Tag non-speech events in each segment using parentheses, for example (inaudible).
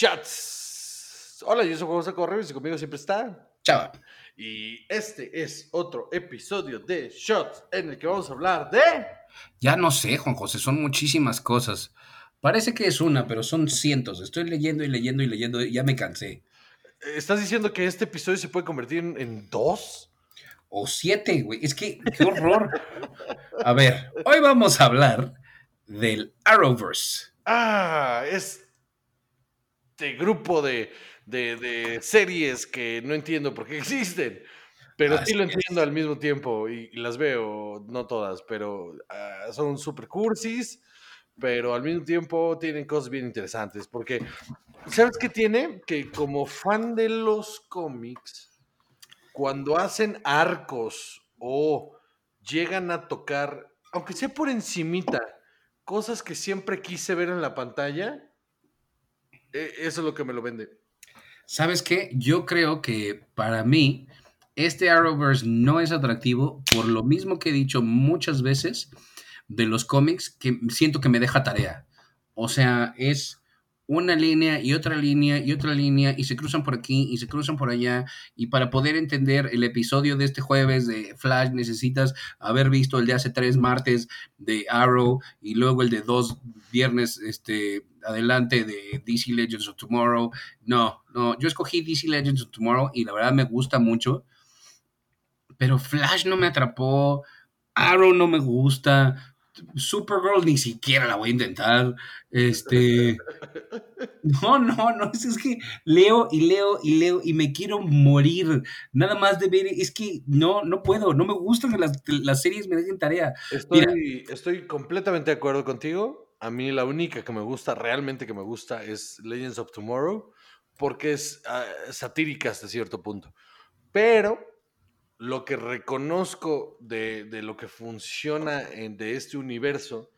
Shots. Hola, yo soy José Correos y conmigo siempre está. Chava. Y este es otro episodio de Shots en el que vamos a hablar de. Ya no sé, Juan José, son muchísimas cosas. Parece que es una, pero son cientos. Estoy leyendo y leyendo y leyendo, y ya me cansé. ¿Estás diciendo que este episodio se puede convertir en, en dos? O siete, güey. Es que, qué horror. a ver, hoy vamos a hablar del Arrowverse. Ah, este grupo de, de, de series que no entiendo por qué existen. Pero sí Así lo es. entiendo al mismo tiempo y, y las veo, no todas, pero ah, son super cursis, pero al mismo tiempo tienen cosas bien interesantes. Porque, ¿sabes qué tiene? Que como fan de los cómics, cuando hacen arcos o llegan a tocar, aunque sea por encimita, cosas que siempre quise ver en la pantalla, eso es lo que me lo vende. ¿Sabes qué? Yo creo que para mí este Arrowverse no es atractivo por lo mismo que he dicho muchas veces de los cómics que siento que me deja tarea. O sea, es una línea y otra línea y otra línea y se cruzan por aquí y se cruzan por allá y para poder entender el episodio de este jueves de Flash necesitas haber visto el de hace tres martes de Arrow y luego el de dos viernes este, adelante de DC Legends of Tomorrow. No, no, yo escogí DC Legends of Tomorrow y la verdad me gusta mucho, pero Flash no me atrapó, Arrow no me gusta, Supergirl ni siquiera la voy a intentar. Este. (laughs) No, no, no. Es, es que leo y leo y leo y me quiero morir. Nada más de ver. Es que no, no puedo. No me gusta que las, las series me dejen tarea. Mira. Estoy, estoy completamente de acuerdo contigo. A mí la única que me gusta, realmente que me gusta, es Legends of Tomorrow, porque es ah, satírica hasta cierto punto. Pero lo que reconozco de, de lo que funciona en- de este universo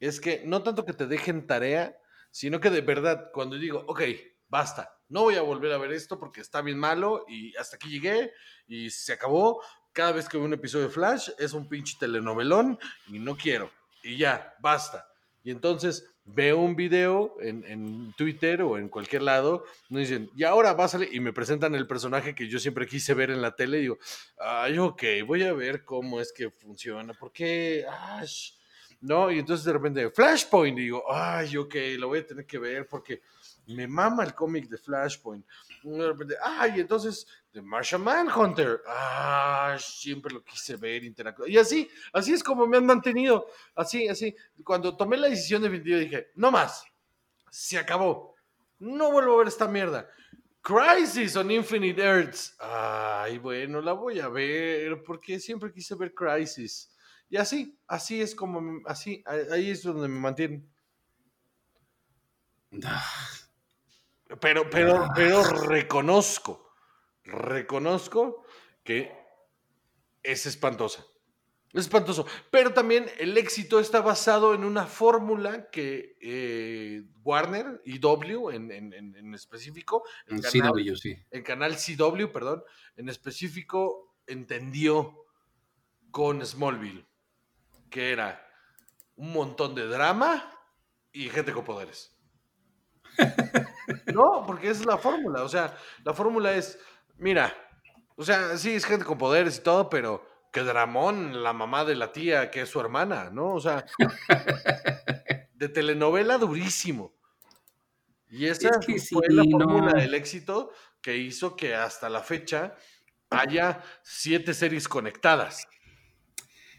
es que no tanto que te dejen tarea, sino que de verdad, cuando digo, ok, basta, no voy a volver a ver esto porque está bien malo y hasta aquí llegué y se acabó. Cada vez que veo un episodio de Flash es un pinche telenovelón y no quiero. Y ya, basta. Y entonces veo un video en, en Twitter o en cualquier lado, me dicen, y ahora va a salir, y me presentan el personaje que yo siempre quise ver en la tele, y digo, ay, ok, voy a ver cómo es que funciona, ¿por qué? Ay, no, y entonces de repente, Flashpoint, y digo, ay, ok, lo voy a tener que ver porque me mama el cómic de Flashpoint. De repente, ay, entonces, The Martian Manhunter, ah, siempre lo quise ver, interactuar. Y así, así es como me han mantenido, así, así. Cuando tomé la decisión definitiva dije, no más, se acabó, no vuelvo a ver esta mierda. Crisis on Infinite Earths. Ay, bueno, la voy a ver porque siempre quise ver Crisis. Y así, así es como, así, ahí es donde me mantienen. Pero, pero, pero reconozco, reconozco que es espantosa. Es espantoso. Pero también el éxito está basado en una fórmula que eh, Warner y W en, en- en- en específico, el Sí, canal, W, sí. el canal CW, perdón, en específico entendió con Smallville, que era un montón de drama y gente con poderes. No, porque esa es la fórmula. O sea, la fórmula es, mira, o sea, sí es gente con poderes y todo, pero que Dramón, la mamá de la tía, que es su hermana, ¿no? O sea, de telenovela durísimo. Y esa Es que sí, fue la no. fórmula del éxito que hizo que hasta la fecha haya siete series conectadas.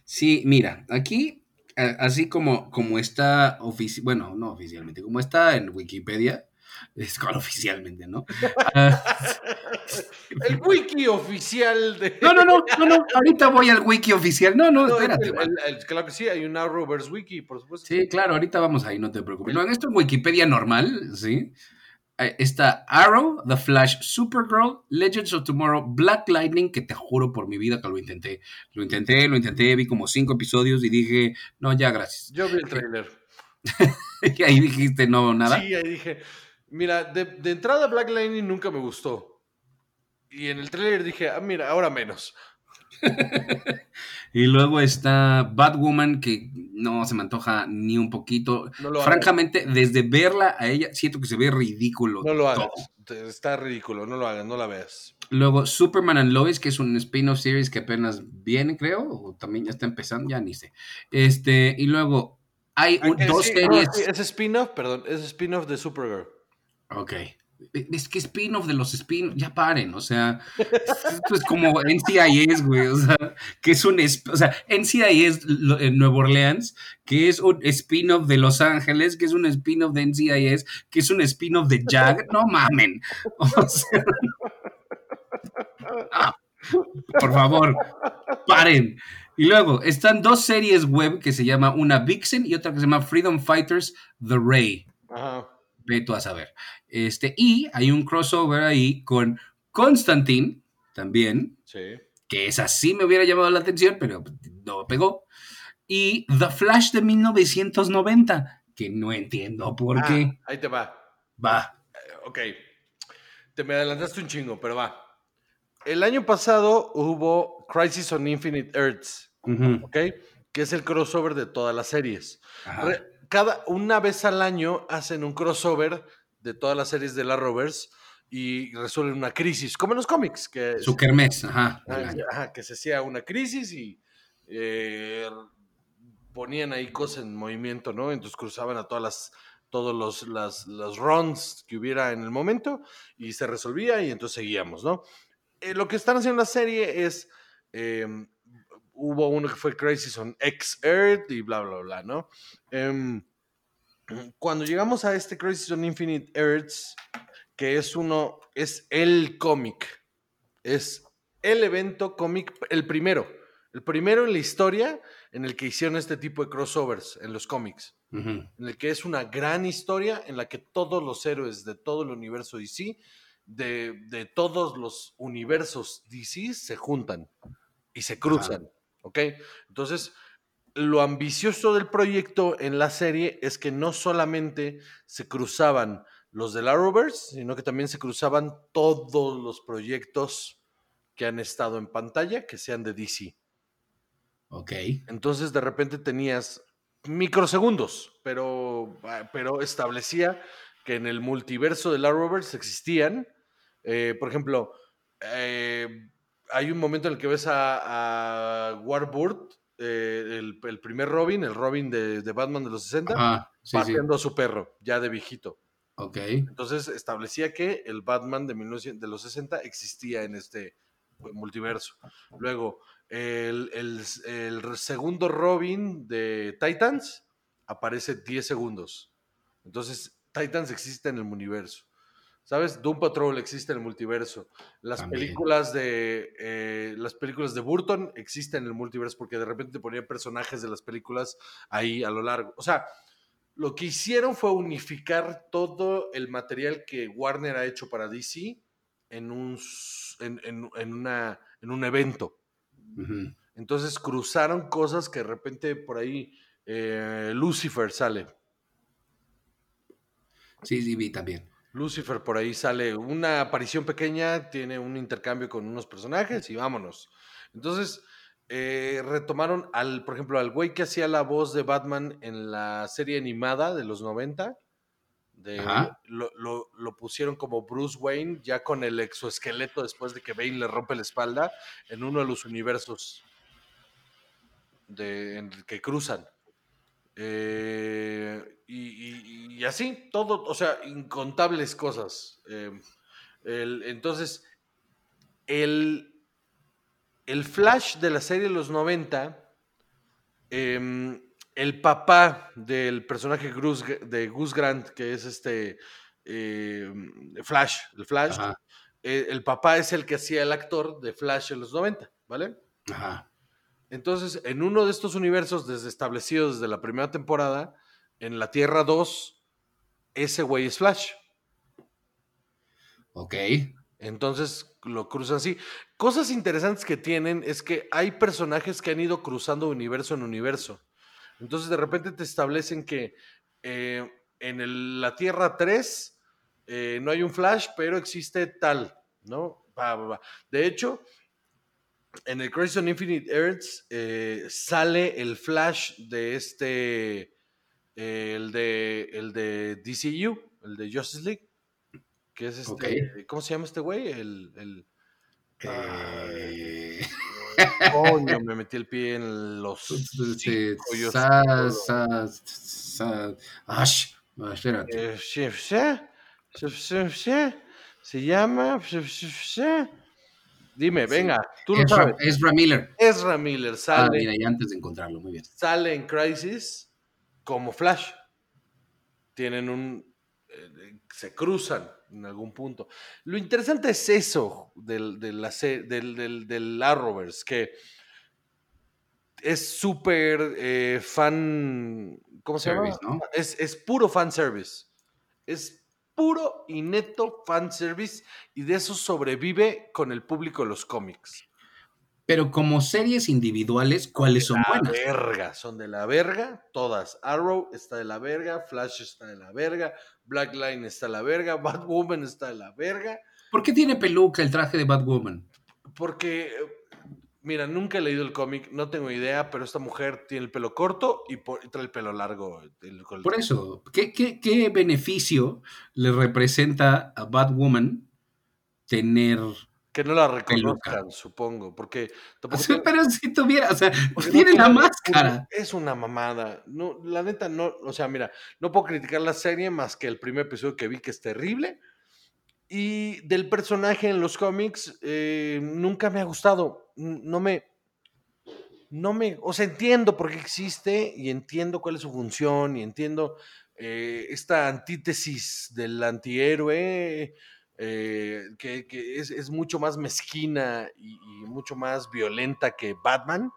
Sí, mira, aquí, así como, como está, ofici- bueno, no oficialmente, como está en Wikipedia, (laughs) es cual oficialmente, ¿no? (laughs) El wiki oficial de. (laughs) no, no, no, no, no, ahorita voy al wiki oficial. No, no, No, espérate. el- man. el- el- claro que sí, hay un Arrowverse wiki, por supuesto. Sí, claro, ahorita vamos ahí, no te preocupes. No, en esto en Wikipedia normal, ¿sí? Está Arrow, The Flash, Supergirl, Legends of Tomorrow, Black Lightning, que te juro por mi vida que lo intenté. Lo intenté, lo intenté, vi como cinco episodios y dije, no, ya, gracias. Yo vi el trailer. (laughs) Y ahí dijiste, no, nada. Sí, ahí dije, mira, de, de entrada Black Lightning nunca me gustó. Y en el trailer dije, ah, mira, ahora menos. (laughs) Y luego está Batwoman, que no se me antoja ni un poquito. No Francamente, desde verla a ella, siento que se ve ridículo. No lo hagas. todo. Está ridículo, no lo hagas, no la veas. Luego, Superman and Lois, que es un spin-off series que apenas viene, creo, o también ya está empezando, ya ni sé. Este, y luego, hay un- Ah, dos sí, series. no, sí, es spin-off, perdón, es spin-off de Supergirl. Ok. Es que spin-off de los spin ya paren, o sea, esto es como NCIS, güey, o sea, que es un, o sea, NCIS en Nueva Orleans, que es un spin-off de Los Ángeles, que es un spin-off de NCIS, que es un spin-off de Jag, no mamen, o sea, ah, por favor, paren. Y luego, están dos series web que se llama una Vixen y otra que se llama Freedom Fighters The Ray. Ajá. Ve tú a saber. Este, y hay un crossover ahí con Constantine, también, Sí. que es así me hubiera llamado la atención, pero no pegó. Y The Flash de 1990, que no entiendo por Ah, qué. Ahí te va. Va. Ok. Te me adelantaste un chingo, pero va. El año pasado hubo Crisis on Infinite Earths, Ujú. ¿ok? Que es el crossover de todas las series. Ajá. Re- cada una vez al año hacen un crossover de todas las series de la Rovers y resuelven una crisis, como en los cómics, que, Su kermés, ajá. ah, ajá, que se hacía una crisis y eh, ponían ahí cosas en movimiento, ¿no? Entonces cruzaban a todas las todos los, las, los runs que hubiera en el momento y se resolvía y entonces seguíamos, ¿no? Eh, lo que están haciendo en la serie es, eh, hubo uno que fue Crisis on X Earth y bla, bla, bla, ¿no? Em, cuando llegamos a este Crisis on Infinite Earths, que es uno, es el cómic, es el evento cómic, el primero, el primero en la historia en el que hicieron este tipo de crossovers en los cómics en el que es una gran historia en la que todos los héroes de todo el universo DC, de, de todos los universos DC, se juntan y se cruzan, ¿ok? Entonces, lo ambicioso del proyecto en la serie es que no solamente se cruzaban los del Arrowverse, sino que también se cruzaban todos los proyectos que han estado en pantalla que sean de DC. Ok. Entonces de repente tenías microsegundos, pero, ah, pero establecía que en el multiverso de la Rovers existían. eh, por ejemplo, eh, hay un momento en el que ves a, a Warbird, eh, el, el primer Robin, el Robin de, de Batman de los 60, Ajá. Sí, a su perro, ya de viejito. Ok. Entonces establecía que el Batman de, 1900 de los 60 existía en este multiverso. Luego, el, el- el segundo Robin de Titans aparece 10 segundos. Entonces, Titans existe en el universo. ¿Sabes? Doom Patrol existe en el multiverso. Las También. películas de eh, las películas de Burton existen en el multiverso porque de repente te ponían personajes de las películas ahí a lo largo. O sea, lo que hicieron fue unificar todo el material que Warner ha hecho para DC en un, en, en- en una, en un evento. Entonces cruzaron cosas que de repente por ahí eh, Lucifer sale. Sí, sí, vi también. Lucifer por ahí sale una aparición pequeña, tiene un intercambio con unos personajes y vámonos. Entonces eh, retomaron al, por ejemplo, al güey que hacía la voz de Batman en la serie animada de los 90. de- lo- lo pusieron como Bruce Wayne, ya con el exoesqueleto después de que Bane le rompe la espalda en uno de los universos de, en el que cruzan. Eh, y, y- y así, todo, o sea, incontables cosas. Eh, el- entonces, el, el Flash de la serie de los 90, em, el papá del personaje de Gus Grant, que es este em, Flash, el Flash, eh, el papá es el que hacía el actor de Flash en los 90, ¿vale? Ajá. Entonces, en uno de estos universos desde establecidos desde la primera temporada, en la Tierra 2, ese güey es Flash. Ok. Entonces lo cruzan así. Cosas interesantes que tienen es que hay personajes que han ido cruzando universo en universo. Entonces de repente te establecen que eh, en el- la Tierra 3 eh, no hay un Flash, pero existe tal, ¿no? De hecho, en el Crisis on Infinite Earths eh, sale el Flash de este, eh, el de, el de DCU, el de Justice League, que es este. ¿cómo se llama este güey? El, el Eh, coño, me metí el pie en los yo sa- sa- sa- Ash, espérate. Sí, sí, sí, sí, sí, se llama, sí, dime, venga, tú lo Ezra, sabes. Ezra Miller. Ezra Miller Ah, sale, mira, y antes de encontrarlo, muy bien. sale en Crisis como Flash. Tienen un. eh, se cruzan en algún punto. Lo interesante es eso del, del, del, del Arrowverse, que es súper eh, fan. ¿Cómo se Service, llama? ¿no? Es, es puro fan service. Es puro y neto fan service y de eso sobrevive con el público de los cómics. Pero como series individuales, ¿cuáles son la buenas? verga, son de la verga, todas. Arrow está de la verga, Flash está de la verga, Black Line está de la verga, Batwoman está de la verga, ¿Por qué tiene peluca el traje de Batwoman? porque, mira, nunca he leído el cómic, no tengo idea, pero esta mujer tiene el pelo corto y, po- y trae el pelo largo. el- con el- Por eso, ¿qué, qué, qué beneficio le representa a Batwoman tener... que no la Peluca. reconozcan, supongo, porque tampoco Pero si tuviera, o sea, no tiene la máscara. Es una mamada. No, la neta, no. O sea, mira, no puedo criticar la serie más que el primer episodio que vi, que es terrible. Y del personaje en los cómics, eh, nunca me ha gustado. No me. No me. O sea, entiendo por qué existe y entiendo cuál es su función y entiendo eh, esta antítesis del antihéroe. eh, que, que es, es mucho más mezquina y, y mucho más violenta que Batman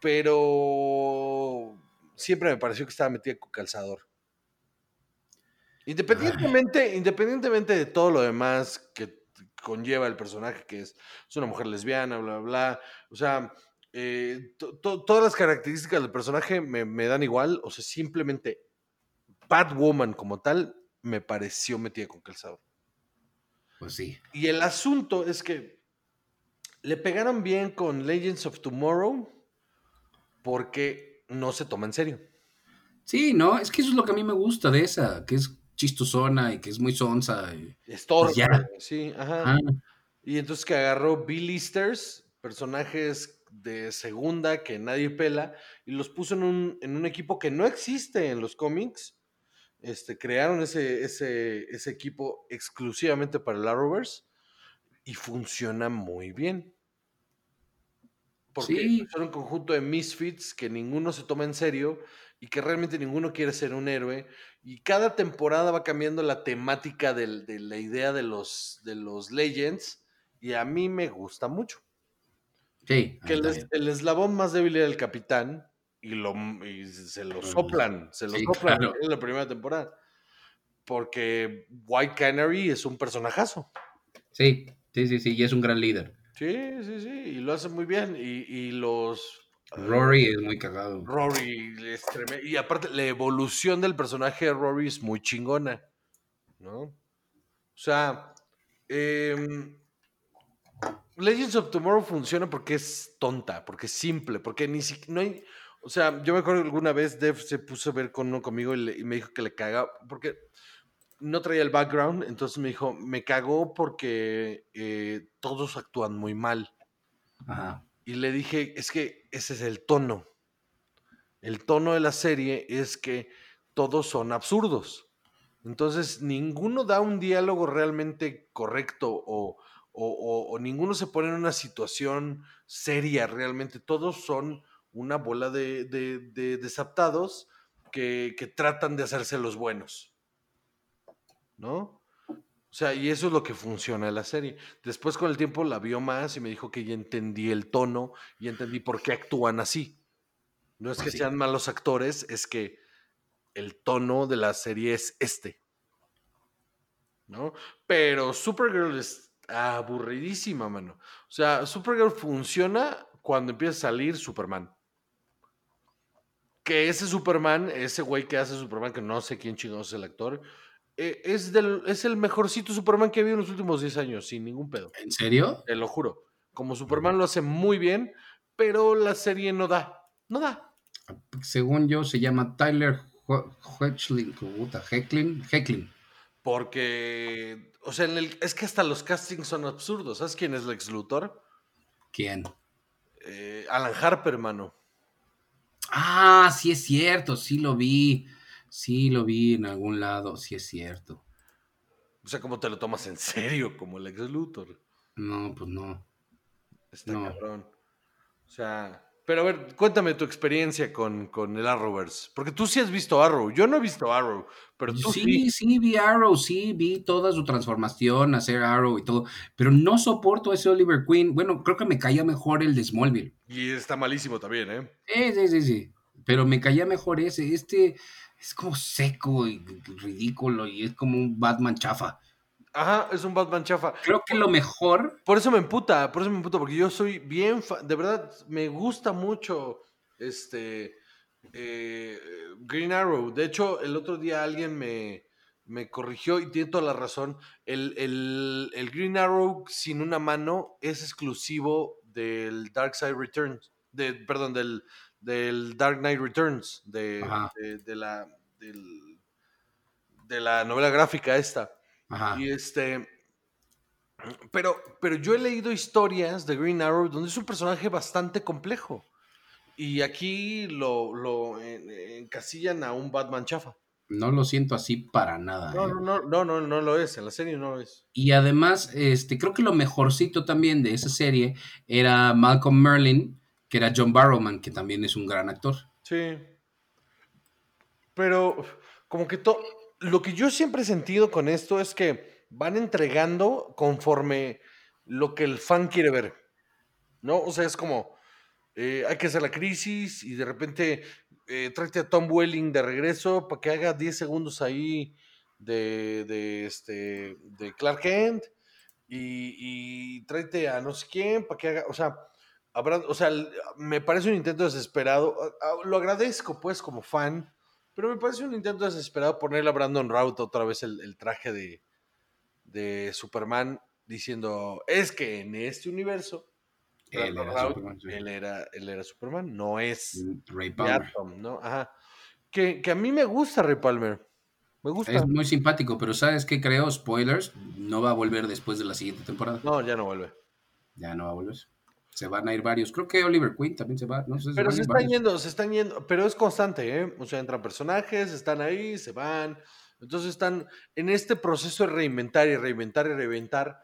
pero siempre me pareció que estaba metida con calzador. Independientemente, independientemente de todo lo demás que conlleva el personaje, que es, es una mujer lesbiana, bla, bla, bla. O sea, eh, to- to- todas las características del personaje me, me dan igual. O sea, simplemente Batwoman como tal me pareció metida con calzador. Pues sí. Y el asunto es que le pegaron bien con Legends of Tomorrow porque no se toma en serio. Sí, no, es que eso es lo que a mí me gusta de esa, que es chistosona y que es muy sonsa. y- Es torpe, Ya. sí, ajá. Ah, Y entonces que agarró B-listers, personajes de segunda que nadie pela, y los puso en un, en un equipo que no existe en los cómics. Este, crearon ese, ese, ese equipo exclusivamente para el Arrowverse y funciona muy bien. Porque Sí. son un conjunto de misfits que ninguno se toma en serio y que realmente ninguno quiere ser un héroe. Y cada temporada va cambiando la temática del- de la idea de los, de los Legends. Y a mí me gusta mucho. sí, Que el, el eslabón más débil era el capitán. Y, lo, y se lo soplan. Se lo sí, soplan claro. en la primera temporada. Porque White Canary es un personajazo. Sí, sí, sí, sí, y es un gran líder. Sí, sí, sí. Y lo hace muy bien. Y, y los. Rory es muy cagado. Rory es treme- Y aparte, la evolución del personaje de Rory es muy chingona. ¿No? O sea, em, Legends of Tomorrow funciona porque es tonta, porque es simple, porque ni siquiera. No hay, o sea, yo me acuerdo que alguna vez Dev se puso a ver con uno conmigo y, le- y me dijo que le caga, porque no traía el background, entonces me dijo, me cagó porque eh, todos actúan muy mal. Ajá. Y le dije, es que ese es el tono. El tono de la serie es que todos son absurdos. Entonces, ninguno da un diálogo realmente correcto o, o- ninguno se pone en una situación seria realmente. Todos son una bola de, de- de desaptados que, que tratan de hacerse los buenos. ¿No? O sea, y eso es lo que funciona en la serie. Después con el tiempo la vio más y me dijo que ya entendí el tono y entendí por qué actúan así. No es que sí. sean malos actores, es que el tono de la serie es este. ¿No? Pero Supergirl es aburridísima, mano. O sea, Supergirl funciona cuando empieza a salir Superman. Que ese Superman, ese güey que hace Superman, que no sé quién chingados es el actor, eh, es, del, es el mejorcito Superman que he visto en los últimos 10 años, sin ningún pedo. ¿En serio? Te lo juro. Como Superman lo hace muy bien, pero la serie no da. No da. Según yo, se llama Tyler Hecklin. Hecklin. Porque, o sea, es que hasta los castings son absurdos. ¿Sabes quién es Lex Luthor? ¿Quién? Eh, Alan Harper, hermano. Ah, sí es cierto, sí lo vi. Sí lo vi en algún lado, sí es cierto. O sea, ¿cómo te lo tomas en serio como Lex Luthor? No, pues no. Está cabrón. O sea, pero a ver, cuéntame tu experiencia con, con, el Arrowverse. Porque tú sí has visto Arrow. Yo no he visto Arrow, pero tú sí. Sí, sí vi Arrow, sí vi toda su transformación, hacer Arrow y todo. Pero no soporto ese Oliver Queen. Bueno, creo que me caía mejor el de Smallville. Y está malísimo también, ¿eh? Sí, sí, sí, sí. Pero me caía mejor ese. Este es como seco y ridículo y es como un Batman chafa. Ajá, es un Batman chafa. Creo que lo mejor. Por eso me emputa, por eso me emputa, porque yo soy bien. De verdad, me gusta mucho este. Eh, Green Arrow. De hecho, el otro día alguien me, me corrigió y tiene toda la razón. El, el, Green Arrow sin una mano es exclusivo del Dark Side Returns. De, perdón, del, del Dark Knight Returns. De, de, la. de la novela gráfica esta. Y este. Pero, pero yo he leído historias de Green Arrow donde es un personaje bastante complejo. Y aquí lo, lo encasillan a un Batman chafa. No lo siento así para nada. No, ¿eh? no, no, no, no, lo es. En la serie no lo es. Y además, este, creo que lo mejorcito también de esa serie era Malcolm Merlin, que era John Barrowman, que también es un gran actor. Sí. Pero como que todo lo que yo siempre he sentido con esto es que van entregando conforme lo que el fan quiere ver. ¿No? O sea, es como, eh, hay que hacer la crisis y de repente eh, tráete a Tom Welling de regreso para que haga 10 segundos ahí de, de, este, de Clark Kent y, y a no sé quién para que haga, o sea, habrá, o sea, me parece un intento desesperado. Lo agradezco pues como fan pero me parece un intento desesperado ponerle a Brandon Routh otra vez el, traje de, de, Superman diciendo, es que en este universo, él era, Superman, él, era, Superman, no es mm, Ray Palmer. ¿no? Ajá. Que, a mí me gusta Ray Palmer. Me gusta. Es muy simpático, pero ¿sabes qué creo? Spoilers, no va a volver después de la siguiente temporada. No, ya no vuelve. Ya no va a volver se van a ir varios. Creo que Oliver Queen también se va. No sé, pero se, están yendo, se están yendo, pero es constante, ¿eh? O sea, entran personajes, están ahí, se van. Entonces están en este proceso de reinventar y reinventar y reinventar.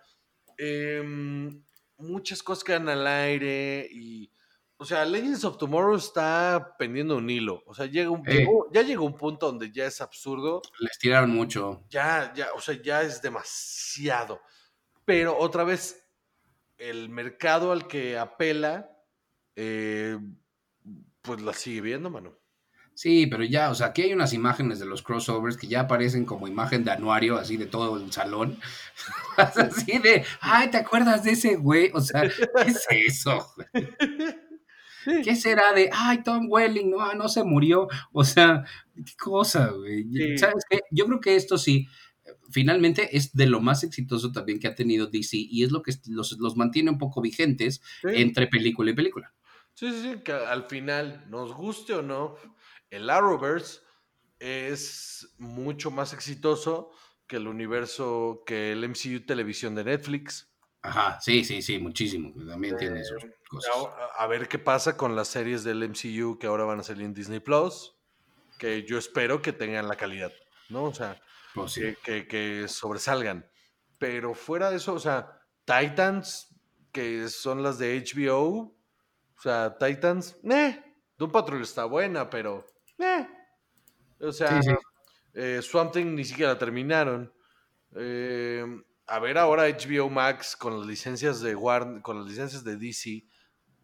Em, muchas cosas quedan al aire y. O sea, Legends of Tomorrow está pendiendo un hilo. O sea, llega un, eh. ya llegó un punto donde ya es absurdo. Les tiraron mucho. Ya, ya, o sea, ya es demasiado. Pero otra vez, el mercado al que apela, eh, pues la sigue viendo, mano. Sí, pero ya, o sea, aquí hay unas imágenes de los crossovers que ya aparecen como imagen de anuario, así de todo el salón. (laughs) así de, ay, ¿te acuerdas de ese güey? O sea, ¿qué es eso? ¿Qué será de, ay, Tom Welling, no, no se murió? O sea, qué cosa, güey. ¿Sabes qué? Yo creo que esto sí, finalmente es de lo más exitoso también que ha tenido DC y es lo que los, mantiene un poco vigentes entre película y película. Sí, sí, sí, que al final, nos guste o no, el Arrowverse es mucho más exitoso que el universo, que el MCU televisión de Netflix. Ajá, sí, sí, sí, muchísimo. También tiene sus eh, cosas. A, ver qué pasa con las series del MCU que ahora van a salir en Disney Plus, que yo espero que tengan la calidad, ¿no? O sea, Oh, que, sobresalgan. Pero fuera de eso, o sea, Titans, que son las de HBO, o sea, Titans, eh, Doom Patrol está buena, pero, eh. O sea, eh, Swamp Thing ni siquiera la terminaron. Eh, a ver ahora HBO Max con las licencias de Warner, con las licencias de DC,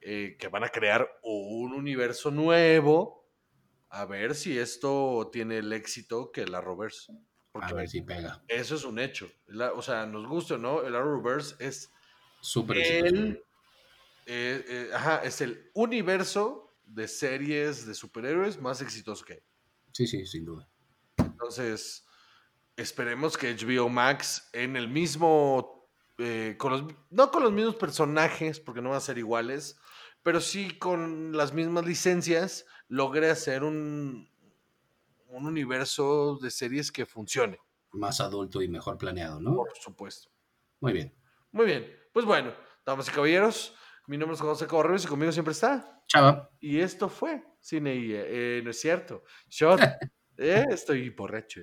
eh, que van a crear un universo nuevo. A ver si esto tiene el éxito que la Rovers a ver si pega. Eso es un hecho. o sea, nos gusta o no, el Arrowverse es súper el, eh, eh, ajá, es el universo de series de superhéroes más exitoso que hay. Sí, sí, sin duda. Entonces, esperemos que HBO Max en el mismo eh, con los, no con los mismos personajes, porque no van a ser iguales, pero sí con las mismas licencias, logré hacer un, un universo de series que funcione. Más adulto y mejor planeado, ¿no? Por supuesto. Muy bien. Muy bien. Pues bueno, damas y caballeros, mi nombre es José Correos y conmigo siempre está. Chava. Y esto fue Cine y... Eh, no es cierto. Shot. (laughs) eh, estoy borracho.